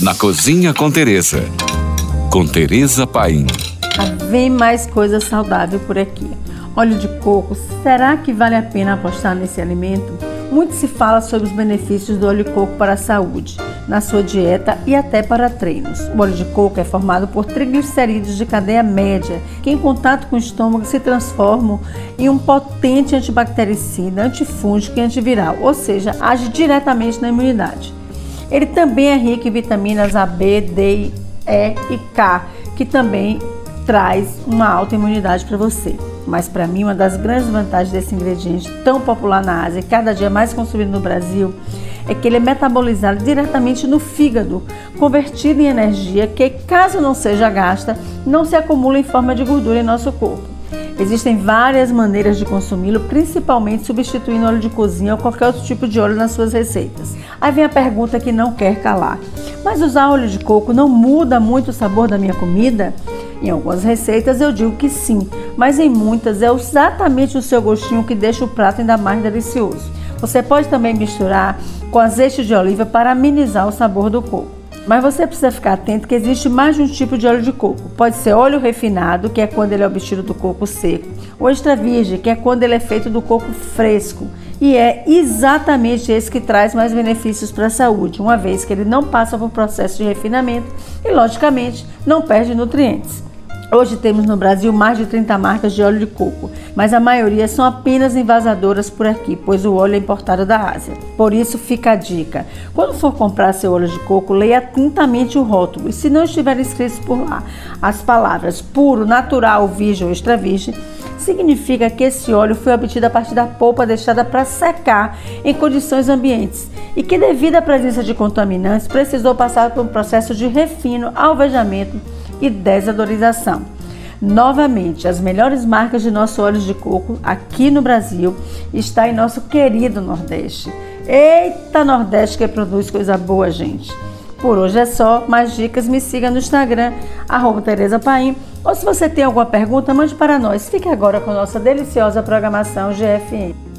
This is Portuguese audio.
na Cozinha com Teresa. Com Teresa Paim. Vem mais coisa saudável por aqui. Óleo de coco, será que vale a pena apostar nesse alimento? Muito se fala sobre os benefícios do óleo de coco para a saúde, na sua dieta e até para treinos. O óleo de coco é formado por triglicerídeos de cadeia média, que em contato com o estômago se transformam em um potente antibactericida, antifúngico e antiviral, ou seja, age diretamente na imunidade. Ele também é rico em vitaminas A, B, D, E e K, que também traz uma alta imunidade para você. Mas para mim, uma das grandes vantagens desse ingrediente tão popular na Ásia e cada dia mais consumido no Brasil é que ele é metabolizado diretamente no fígado, convertido em energia que, caso não seja gasta, não se acumula em forma de gordura em nosso corpo. Existem várias maneiras de consumi-lo, principalmente substituindo óleo de cozinha ou qualquer outro tipo de óleo nas suas receitas. Aí vem a pergunta que não quer calar: mas usar óleo de coco não muda muito o sabor da minha comida? Em algumas receitas eu digo que sim, mas em muitas é exatamente o seu gostinho que deixa o prato ainda mais delicioso. Você pode também misturar com azeite de oliva para amenizar o sabor do coco. Mas você precisa ficar atento que existe mais de um tipo de óleo de coco. Pode ser óleo refinado, que é quando ele é obtido do coco seco, ou extra virgem, que é quando ele é feito do coco fresco. E é exatamente esse que traz mais benefícios para a saúde, uma vez que ele não passa por processo de refinamento e, logicamente, não perde nutrientes. Hoje temos no Brasil mais de 30 marcas de óleo de coco, mas a maioria são apenas envasadoras por aqui, pois o óleo é importado da Ásia. Por isso fica a dica: quando for comprar seu óleo de coco, leia atentamente o rótulo e se não estiver escrito por lá as palavras puro, natural, virgem ou extra virgem, significa que esse óleo foi obtido a partir da polpa deixada para secar em condições ambientes e que devido à presença de contaminantes precisou passar por um processo de refino, alvejamento e desadorização. Novamente, as melhores marcas de nosso óleo de coco aqui no Brasil está em nosso querido Nordeste. Eita Nordeste que produz coisa boa, gente. Por hoje é só, mais dicas me siga no Instagram, arroba Tereza Paim, ou se você tem alguma pergunta, mande para nós. Fique agora com nossa deliciosa programação GFM.